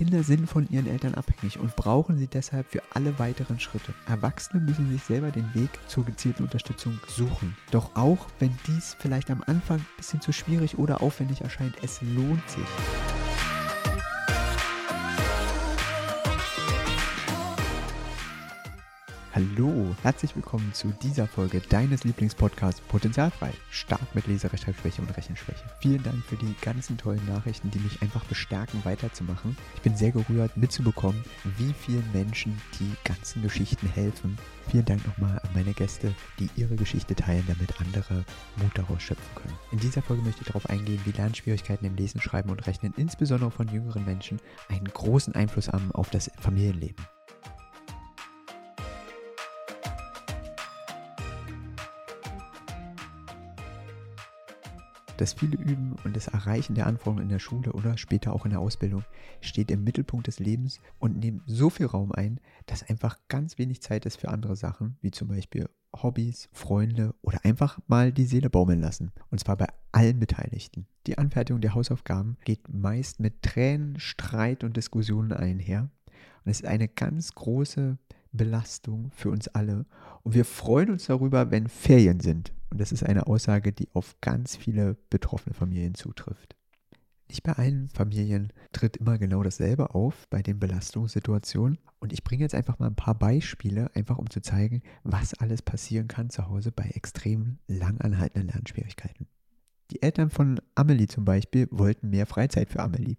Kinder sind von ihren Eltern abhängig und brauchen sie deshalb für alle weiteren Schritte. Erwachsene müssen sich selber den Weg zur gezielten Unterstützung suchen. Doch auch wenn dies vielleicht am Anfang ein bisschen zu schwierig oder aufwendig erscheint, es lohnt sich. Hallo, herzlich willkommen zu dieser Folge deines Lieblingspodcasts Potenzialfrei. Stark mit Leserechtschreibschwäche und Rechenschwäche. Vielen Dank für die ganzen tollen Nachrichten, die mich einfach bestärken, weiterzumachen. Ich bin sehr gerührt, mitzubekommen, wie vielen Menschen die ganzen Geschichten helfen. Vielen Dank nochmal an meine Gäste, die ihre Geschichte teilen, damit andere Mut daraus schöpfen können. In dieser Folge möchte ich darauf eingehen, wie Lernschwierigkeiten im Lesen, Schreiben und Rechnen, insbesondere von jüngeren Menschen, einen großen Einfluss haben auf das Familienleben. Das viele Üben und das Erreichen der Anforderungen in der Schule oder später auch in der Ausbildung steht im Mittelpunkt des Lebens und nimmt so viel Raum ein, dass einfach ganz wenig Zeit ist für andere Sachen, wie zum Beispiel Hobbys, Freunde oder einfach mal die Seele baumeln lassen. Und zwar bei allen Beteiligten. Die Anfertigung der Hausaufgaben geht meist mit Tränen, Streit und Diskussionen einher. Und es ist eine ganz große Belastung für uns alle. Und wir freuen uns darüber, wenn Ferien sind. Und das ist eine Aussage, die auf ganz viele betroffene Familien zutrifft. Nicht bei allen Familien tritt immer genau dasselbe auf bei den Belastungssituationen. Und ich bringe jetzt einfach mal ein paar Beispiele, einfach um zu zeigen, was alles passieren kann zu Hause bei extrem langanhaltenden Lernschwierigkeiten. Die Eltern von Amelie zum Beispiel wollten mehr Freizeit für Amelie.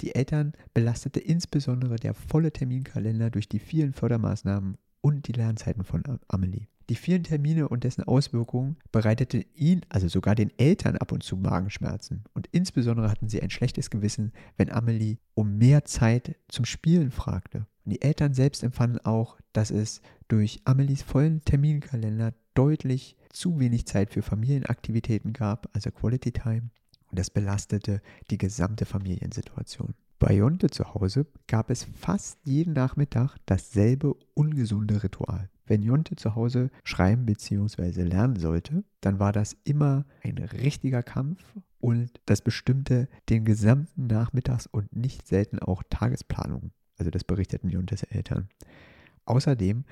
Die Eltern belastete insbesondere der volle Terminkalender durch die vielen Fördermaßnahmen und die Lernzeiten von Amelie. Die vielen Termine und dessen Auswirkungen bereitete ihn, also sogar den Eltern, ab und zu Magenschmerzen. Und insbesondere hatten sie ein schlechtes Gewissen, wenn Amelie um mehr Zeit zum Spielen fragte. Und die Eltern selbst empfanden auch, dass es durch Amelies vollen Terminkalender deutlich zu wenig Zeit für Familienaktivitäten gab, also Quality Time. Und das belastete die gesamte Familiensituation. Bei Jonte zu Hause gab es fast jeden Nachmittag dasselbe ungesunde Ritual. Wenn Jonte zu Hause schreiben bzw. lernen sollte, dann war das immer ein richtiger Kampf und das bestimmte den gesamten Nachmittags- und nicht selten auch Tagesplanung. Also das berichteten Jontes Eltern. Außerdem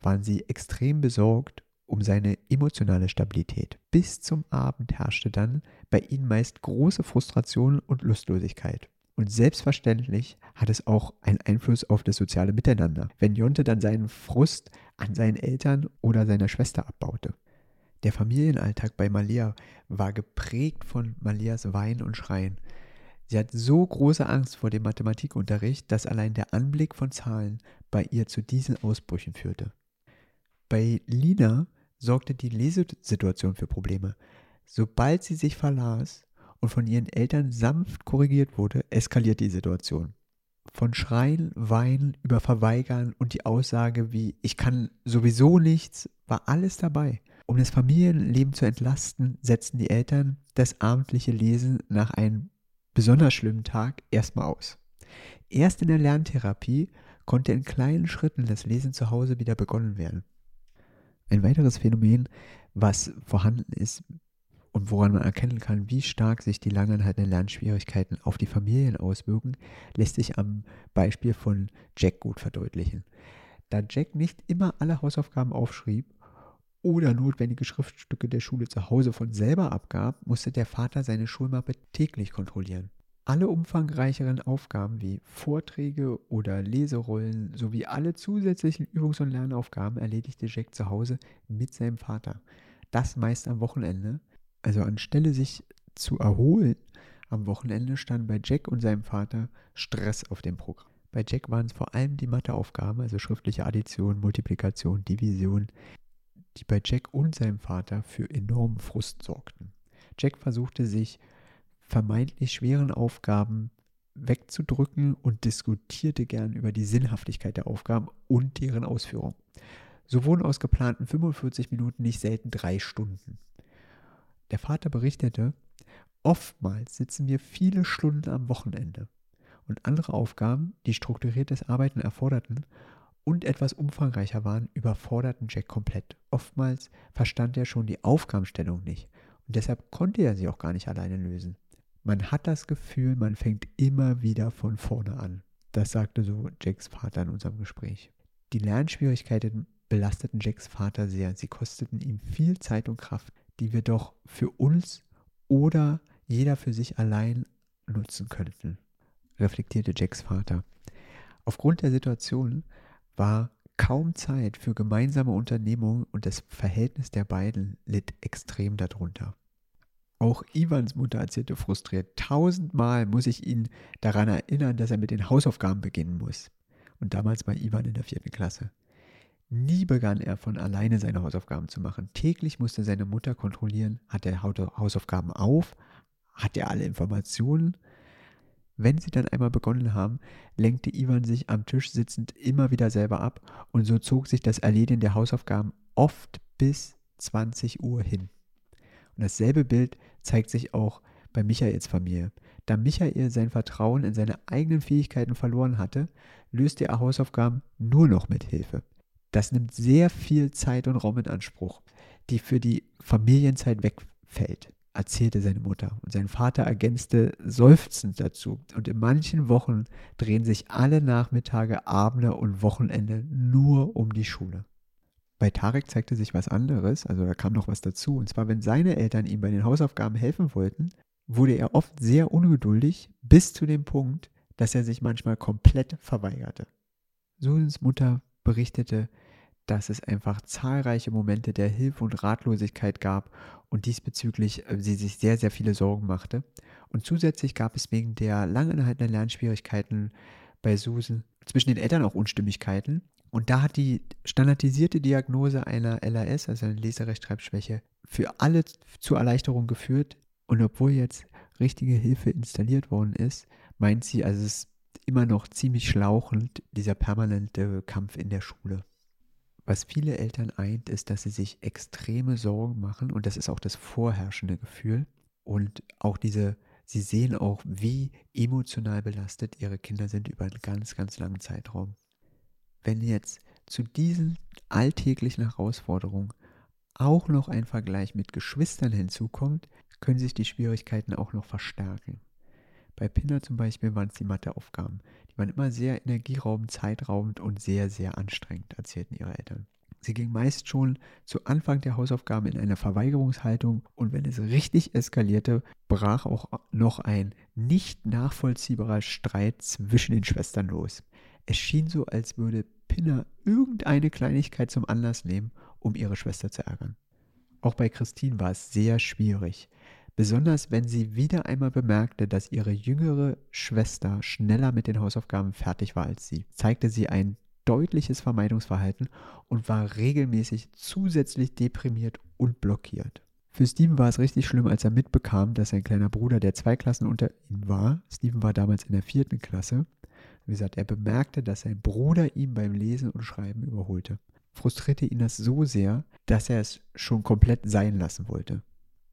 waren sie extrem besorgt um seine emotionale Stabilität. Bis zum Abend herrschte dann bei ihnen meist große Frustration und Lustlosigkeit. Und selbstverständlich hat es auch einen Einfluss auf das soziale Miteinander, wenn Jonte dann seinen Frust an seinen Eltern oder seiner Schwester abbaute. Der Familienalltag bei Malia war geprägt von Malias Weinen und Schreien. Sie hat so große Angst vor dem Mathematikunterricht, dass allein der Anblick von Zahlen bei ihr zu diesen Ausbrüchen führte. Bei Lina sorgte die Lesesituation für Probleme. Sobald sie sich verlas, und von ihren Eltern sanft korrigiert wurde, eskaliert die Situation. Von Schreien, Weinen über Verweigern und die Aussage wie ich kann sowieso nichts, war alles dabei. Um das Familienleben zu entlasten, setzten die Eltern das abendliche Lesen nach einem besonders schlimmen Tag erstmal aus. Erst in der Lerntherapie konnte in kleinen Schritten das Lesen zu Hause wieder begonnen werden. Ein weiteres Phänomen, was vorhanden ist, und woran man erkennen kann, wie stark sich die langanhaltenden Lernschwierigkeiten auf die Familien auswirken, lässt sich am Beispiel von Jack gut verdeutlichen. Da Jack nicht immer alle Hausaufgaben aufschrieb oder notwendige Schriftstücke der Schule zu Hause von selber abgab, musste der Vater seine Schulmappe täglich kontrollieren. Alle umfangreicheren Aufgaben wie Vorträge oder Leserollen sowie alle zusätzlichen Übungs- und Lernaufgaben erledigte Jack zu Hause mit seinem Vater. Das meist am Wochenende, also anstelle sich zu erholen am Wochenende stand bei Jack und seinem Vater Stress auf dem Programm. Bei Jack waren es vor allem die Matheaufgaben, also schriftliche Addition, Multiplikation, Division, die bei Jack und seinem Vater für enormen Frust sorgten. Jack versuchte sich vermeintlich schweren Aufgaben wegzudrücken und diskutierte gern über die Sinnhaftigkeit der Aufgaben und deren Ausführung. So wurden aus geplanten 45 Minuten nicht selten drei Stunden. Der Vater berichtete, oftmals sitzen wir viele Stunden am Wochenende und andere Aufgaben, die strukturiertes Arbeiten erforderten und etwas umfangreicher waren, überforderten Jack komplett. Oftmals verstand er schon die Aufgabenstellung nicht und deshalb konnte er sie auch gar nicht alleine lösen. Man hat das Gefühl, man fängt immer wieder von vorne an. Das sagte so Jacks Vater in unserem Gespräch. Die Lernschwierigkeiten belasteten Jacks Vater sehr. Sie kosteten ihm viel Zeit und Kraft, die wir doch für uns oder jeder für sich allein nutzen könnten, reflektierte Jacks Vater. Aufgrund der Situation war kaum Zeit für gemeinsame Unternehmungen und das Verhältnis der beiden litt extrem darunter. Auch Ivans Mutter erzählte frustriert, tausendmal muss ich ihn daran erinnern, dass er mit den Hausaufgaben beginnen muss. Und damals war Ivan in der vierten Klasse. Nie begann er von alleine seine Hausaufgaben zu machen. Täglich musste seine Mutter kontrollieren, hat er Hausaufgaben auf, hat er alle Informationen. Wenn sie dann einmal begonnen haben, lenkte Ivan sich am Tisch sitzend immer wieder selber ab und so zog sich das Erledigen der Hausaufgaben oft bis 20 Uhr hin. Und dasselbe Bild zeigt sich auch bei Michaels Familie. Da Michael sein Vertrauen in seine eigenen Fähigkeiten verloren hatte, löste er Hausaufgaben nur noch mit Hilfe. Das nimmt sehr viel Zeit und Raum in Anspruch, die für die Familienzeit wegfällt, erzählte seine Mutter. Und sein Vater ergänzte seufzend dazu. Und in manchen Wochen drehen sich alle Nachmittage, Abende und Wochenende nur um die Schule. Bei Tarek zeigte sich was anderes, also da kam noch was dazu. Und zwar, wenn seine Eltern ihm bei den Hausaufgaben helfen wollten, wurde er oft sehr ungeduldig, bis zu dem Punkt, dass er sich manchmal komplett verweigerte. Susans Mutter berichtete, dass es einfach zahlreiche Momente der Hilfe und Ratlosigkeit gab und diesbezüglich äh, sie sich sehr, sehr viele Sorgen machte. Und zusätzlich gab es wegen der langanhaltenden Lernschwierigkeiten bei Susan zwischen den Eltern auch Unstimmigkeiten und da hat die standardisierte Diagnose einer LAS, also einer Leserechtschreibschwäche, für alle zur Erleichterung geführt. Und obwohl jetzt richtige Hilfe installiert worden ist, meint sie, also es ist immer noch ziemlich schlauchend, dieser permanente Kampf in der Schule. Was viele Eltern eint, ist, dass sie sich extreme Sorgen machen und das ist auch das vorherrschende Gefühl. Und auch diese, sie sehen auch, wie emotional belastet ihre Kinder sind über einen ganz, ganz langen Zeitraum. Wenn jetzt zu diesen alltäglichen Herausforderungen auch noch ein Vergleich mit Geschwistern hinzukommt, können sich die Schwierigkeiten auch noch verstärken. Bei Pinner zum Beispiel waren es die Matheaufgaben. Die waren immer sehr energieraubend, zeitraubend und sehr, sehr anstrengend, erzählten ihre Eltern. Sie ging meist schon zu Anfang der Hausaufgaben in eine Verweigerungshaltung und wenn es richtig eskalierte, brach auch noch ein nicht nachvollziehbarer Streit zwischen den Schwestern los. Es schien so, als würde Pinner irgendeine Kleinigkeit zum Anlass nehmen, um ihre Schwester zu ärgern. Auch bei Christine war es sehr schwierig, besonders wenn sie wieder einmal bemerkte, dass ihre jüngere Schwester schneller mit den Hausaufgaben fertig war als sie, zeigte sie ein deutliches Vermeidungsverhalten und war regelmäßig zusätzlich deprimiert und blockiert. Für Steven war es richtig schlimm, als er mitbekam, dass sein kleiner Bruder, der zwei Klassen unter ihm war, Steven war damals in der vierten Klasse, wie gesagt, er bemerkte, dass sein Bruder ihn beim Lesen und Schreiben überholte. Frustrierte ihn das so sehr, dass er es schon komplett sein lassen wollte.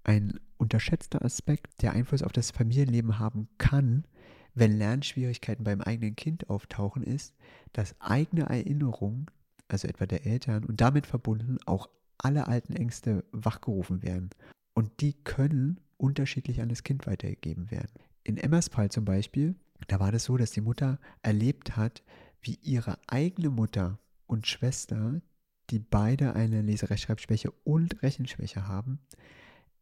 Ein unterschätzter Aspekt, der Einfluss auf das Familienleben haben kann, wenn Lernschwierigkeiten beim eigenen Kind auftauchen, ist, dass eigene Erinnerungen, also etwa der Eltern und damit verbunden auch alle alten Ängste wachgerufen werden. Und die können unterschiedlich an das Kind weitergegeben werden. In Emmas Fall zum Beispiel da war das so, dass die Mutter erlebt hat, wie ihre eigene Mutter und Schwester, die beide eine Leserechtschreibschwäche und Rechenschwäche haben,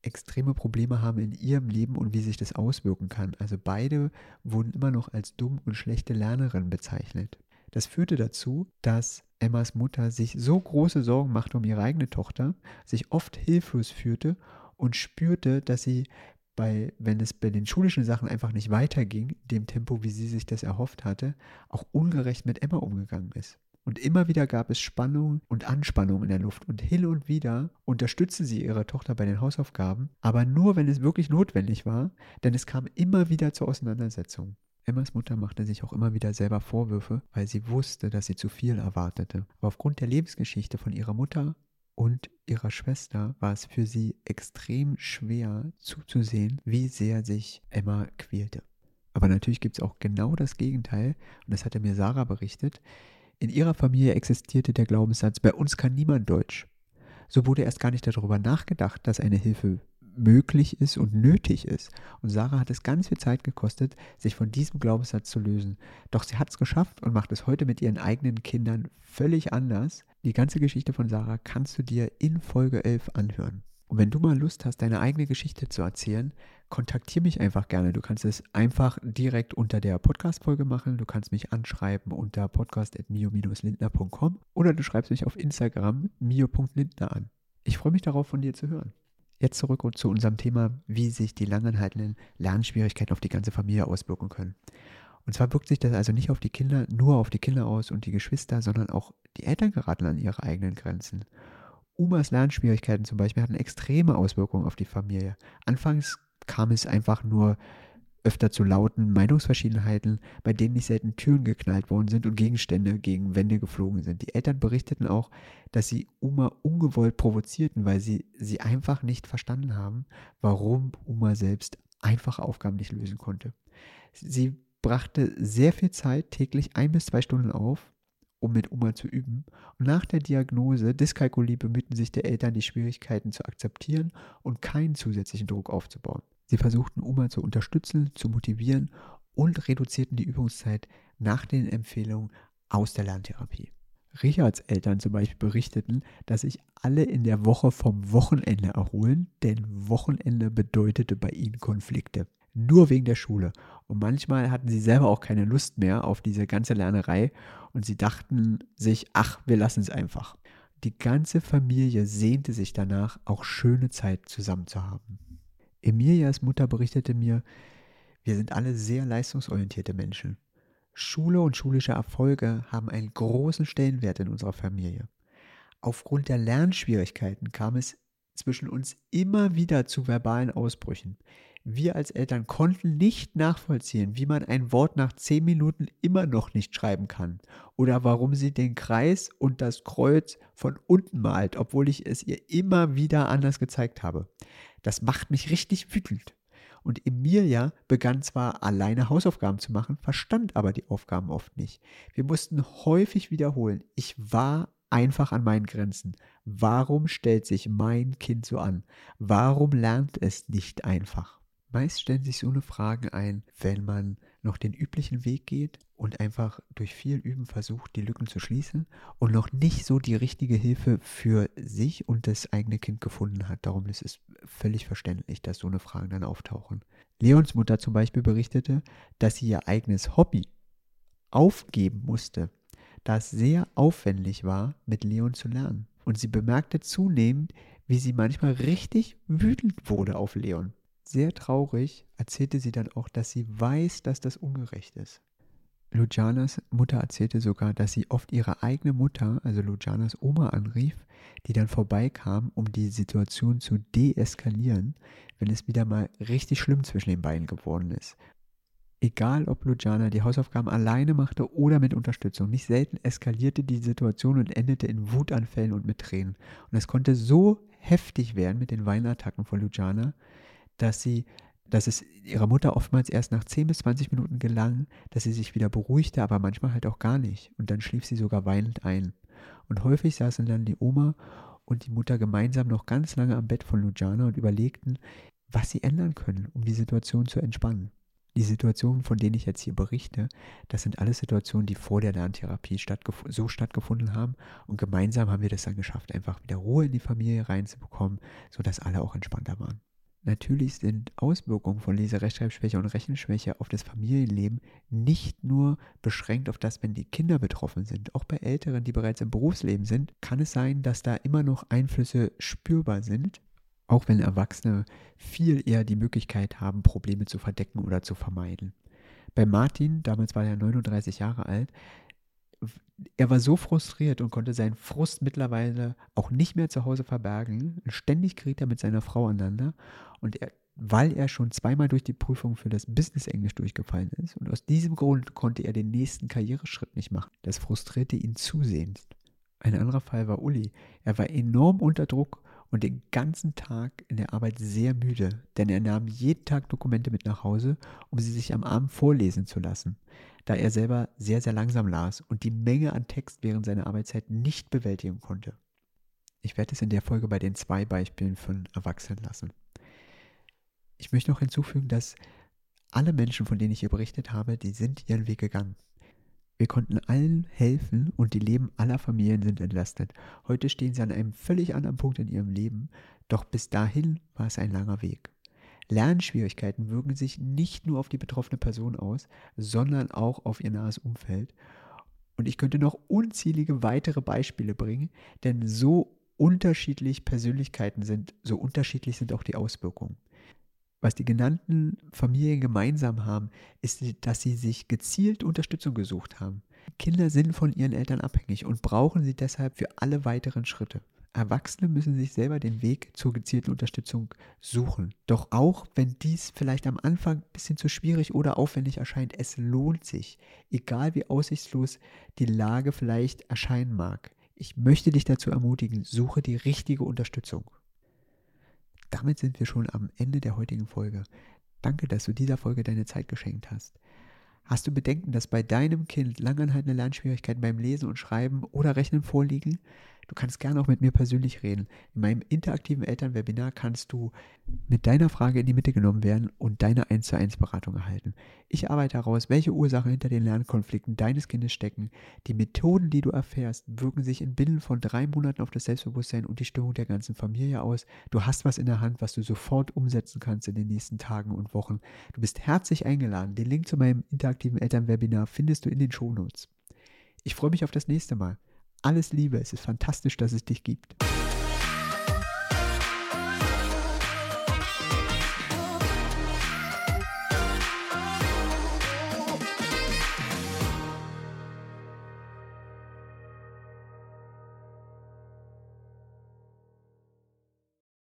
extreme Probleme haben in ihrem Leben und wie sich das auswirken kann. Also beide wurden immer noch als dumm und schlechte Lernerin bezeichnet. Das führte dazu, dass Emmas Mutter sich so große Sorgen machte um ihre eigene Tochter, sich oft hilflos fühlte und spürte, dass sie bei, wenn es bei den schulischen Sachen einfach nicht weiterging, dem Tempo, wie sie sich das erhofft hatte, auch ungerecht mit Emma umgegangen ist. Und immer wieder gab es Spannung und Anspannung in der Luft. Und hin und wieder unterstützte sie ihre Tochter bei den Hausaufgaben, aber nur, wenn es wirklich notwendig war, denn es kam immer wieder zur Auseinandersetzung. Emmas Mutter machte sich auch immer wieder selber Vorwürfe, weil sie wusste, dass sie zu viel erwartete. Aber aufgrund der Lebensgeschichte von ihrer Mutter und ihrer Schwester war es für sie extrem schwer zuzusehen, wie sehr sich Emma quälte. Aber natürlich gibt es auch genau das Gegenteil, und das hatte mir Sarah berichtet. In ihrer Familie existierte der Glaubenssatz, bei uns kann niemand Deutsch. So wurde erst gar nicht darüber nachgedacht, dass eine Hilfe möglich ist und nötig ist. Und Sarah hat es ganz viel Zeit gekostet, sich von diesem Glaubenssatz zu lösen. Doch sie hat es geschafft und macht es heute mit ihren eigenen Kindern völlig anders. Die ganze Geschichte von Sarah kannst du dir in Folge 11 anhören. Und wenn du mal Lust hast, deine eigene Geschichte zu erzählen, kontaktiere mich einfach gerne. Du kannst es einfach direkt unter der Podcast-Folge machen. Du kannst mich anschreiben unter podcast.mio-lindner.com oder du schreibst mich auf Instagram mio.lindner an. Ich freue mich darauf, von dir zu hören. Jetzt zurück zu unserem Thema, wie sich die langanhaltenden Lernschwierigkeiten auf die ganze Familie auswirken können. Und zwar wirkt sich das also nicht auf die Kinder, nur auf die Kinder aus und die Geschwister, sondern auch die Eltern geraten an ihre eigenen Grenzen. Umas Lernschwierigkeiten zum Beispiel hatten extreme Auswirkungen auf die Familie. Anfangs kam es einfach nur öfter zu lauten Meinungsverschiedenheiten, bei denen nicht selten Türen geknallt worden sind und Gegenstände gegen Wände geflogen sind. Die Eltern berichteten auch, dass sie Uma ungewollt provozierten, weil sie sie einfach nicht verstanden haben, warum Uma selbst einfache Aufgaben nicht lösen konnte. Sie brachte sehr viel Zeit, täglich ein bis zwei Stunden auf, um mit Uma zu üben. Und nach der Diagnose Dyskalkulie bemühten sich die Eltern, die Schwierigkeiten zu akzeptieren und keinen zusätzlichen Druck aufzubauen. Sie versuchten Uma zu unterstützen, zu motivieren und reduzierten die Übungszeit nach den Empfehlungen aus der Lerntherapie. Richards Eltern zum Beispiel berichteten, dass sich alle in der Woche vom Wochenende erholen, denn Wochenende bedeutete bei ihnen Konflikte nur wegen der Schule. Und manchmal hatten sie selber auch keine Lust mehr auf diese ganze Lernerei und sie dachten sich, ach, wir lassen es einfach. Die ganze Familie sehnte sich danach, auch schöne Zeit zusammen zu haben. Emilias Mutter berichtete mir, wir sind alle sehr leistungsorientierte Menschen. Schule und schulische Erfolge haben einen großen Stellenwert in unserer Familie. Aufgrund der Lernschwierigkeiten kam es zwischen uns immer wieder zu verbalen Ausbrüchen. Wir als Eltern konnten nicht nachvollziehen, wie man ein Wort nach zehn Minuten immer noch nicht schreiben kann oder warum sie den Kreis und das Kreuz von unten malt, obwohl ich es ihr immer wieder anders gezeigt habe. Das macht mich richtig wütend. Und Emilia begann zwar alleine Hausaufgaben zu machen, verstand aber die Aufgaben oft nicht. Wir mussten häufig wiederholen. Ich war einfach an meinen Grenzen. Warum stellt sich mein Kind so an? Warum lernt es nicht einfach? Meist stellen sich so eine Fragen ein, wenn man noch den üblichen Weg geht und einfach durch viel Üben versucht, die Lücken zu schließen und noch nicht so die richtige Hilfe für sich und das eigene Kind gefunden hat. Darum ist es völlig verständlich, dass so eine Fragen dann auftauchen. Leons Mutter zum Beispiel berichtete, dass sie ihr eigenes Hobby aufgeben musste, da es sehr aufwendig war, mit Leon zu lernen. Und sie bemerkte zunehmend, wie sie manchmal richtig wütend wurde auf Leon. Sehr traurig erzählte sie dann auch, dass sie weiß, dass das ungerecht ist. Lujanas Mutter erzählte sogar, dass sie oft ihre eigene Mutter, also Lujanas Oma, anrief, die dann vorbeikam, um die Situation zu deeskalieren, wenn es wieder mal richtig schlimm zwischen den beiden geworden ist. Egal, ob Lujana die Hausaufgaben alleine machte oder mit Unterstützung, nicht selten eskalierte die Situation und endete in Wutanfällen und mit Tränen. Und es konnte so heftig werden mit den Weinattacken von Lujana, dass sie, dass es ihrer Mutter oftmals erst nach 10 bis 20 Minuten gelang, dass sie sich wieder beruhigte, aber manchmal halt auch gar nicht. Und dann schlief sie sogar weinend ein. Und häufig saßen dann die Oma und die Mutter gemeinsam noch ganz lange am Bett von Lujana und überlegten, was sie ändern können, um die Situation zu entspannen. Die Situationen, von denen ich jetzt hier berichte, das sind alles Situationen, die vor der Lerntherapie stattgef so stattgefunden haben. Und gemeinsam haben wir das dann geschafft, einfach wieder Ruhe in die Familie reinzubekommen, sodass alle auch entspannter waren. Natürlich sind Auswirkungen von Leserechtschreibschwäche und Rechenschwäche auf das Familienleben nicht nur beschränkt auf das, wenn die Kinder betroffen sind. Auch bei Älteren, die bereits im Berufsleben sind, kann es sein, dass da immer noch Einflüsse spürbar sind, auch wenn Erwachsene viel eher die Möglichkeit haben, Probleme zu verdecken oder zu vermeiden. Bei Martin, damals war er 39 Jahre alt, er war so frustriert und konnte seinen Frust mittlerweile auch nicht mehr zu Hause verbergen. Ständig geriet er mit seiner Frau aneinander und er, weil er schon zweimal durch die Prüfung für das Business Englisch durchgefallen ist und aus diesem Grund konnte er den nächsten Karriereschritt nicht machen. Das frustrierte ihn zusehends. Ein anderer Fall war Uli. Er war enorm unter Druck und den ganzen Tag in der Arbeit sehr müde, denn er nahm jeden Tag Dokumente mit nach Hause, um sie sich am Abend vorlesen zu lassen, da er selber sehr, sehr langsam las und die Menge an Text während seiner Arbeitszeit nicht bewältigen konnte. Ich werde es in der Folge bei den zwei Beispielen von Erwachsenen lassen. Ich möchte noch hinzufügen, dass alle Menschen, von denen ich hier berichtet habe, die sind ihren Weg gegangen. Wir konnten allen helfen und die Leben aller Familien sind entlastet. Heute stehen sie an einem völlig anderen Punkt in ihrem Leben, doch bis dahin war es ein langer Weg. Lernschwierigkeiten wirken sich nicht nur auf die betroffene Person aus, sondern auch auf ihr nahes Umfeld. Und ich könnte noch unzählige weitere Beispiele bringen, denn so unterschiedlich Persönlichkeiten sind, so unterschiedlich sind auch die Auswirkungen. Was die genannten Familien gemeinsam haben, ist, dass sie sich gezielt Unterstützung gesucht haben. Kinder sind von ihren Eltern abhängig und brauchen sie deshalb für alle weiteren Schritte. Erwachsene müssen sich selber den Weg zur gezielten Unterstützung suchen. Doch auch wenn dies vielleicht am Anfang ein bisschen zu schwierig oder aufwendig erscheint, es lohnt sich, egal wie aussichtslos die Lage vielleicht erscheinen mag. Ich möchte dich dazu ermutigen, suche die richtige Unterstützung. Damit sind wir schon am Ende der heutigen Folge. Danke, dass du dieser Folge deine Zeit geschenkt hast. Hast du Bedenken, dass bei deinem Kind langanhaltende Lernschwierigkeiten beim Lesen und Schreiben oder Rechnen vorliegen? Du kannst gerne auch mit mir persönlich reden. In meinem interaktiven Elternwebinar kannst du mit deiner Frage in die Mitte genommen werden und deine 1 zu 1 Beratung erhalten. Ich arbeite heraus, welche Ursachen hinter den Lernkonflikten deines Kindes stecken. Die Methoden, die du erfährst, wirken sich in Binnen von drei Monaten auf das Selbstbewusstsein und die Stimmung der ganzen Familie aus. Du hast was in der Hand, was du sofort umsetzen kannst in den nächsten Tagen und Wochen. Du bist herzlich eingeladen. Den Link zu meinem interaktiven Elternwebinar findest du in den Shownotes. Ich freue mich auf das nächste Mal. Alles Liebe, es ist fantastisch, dass es dich gibt.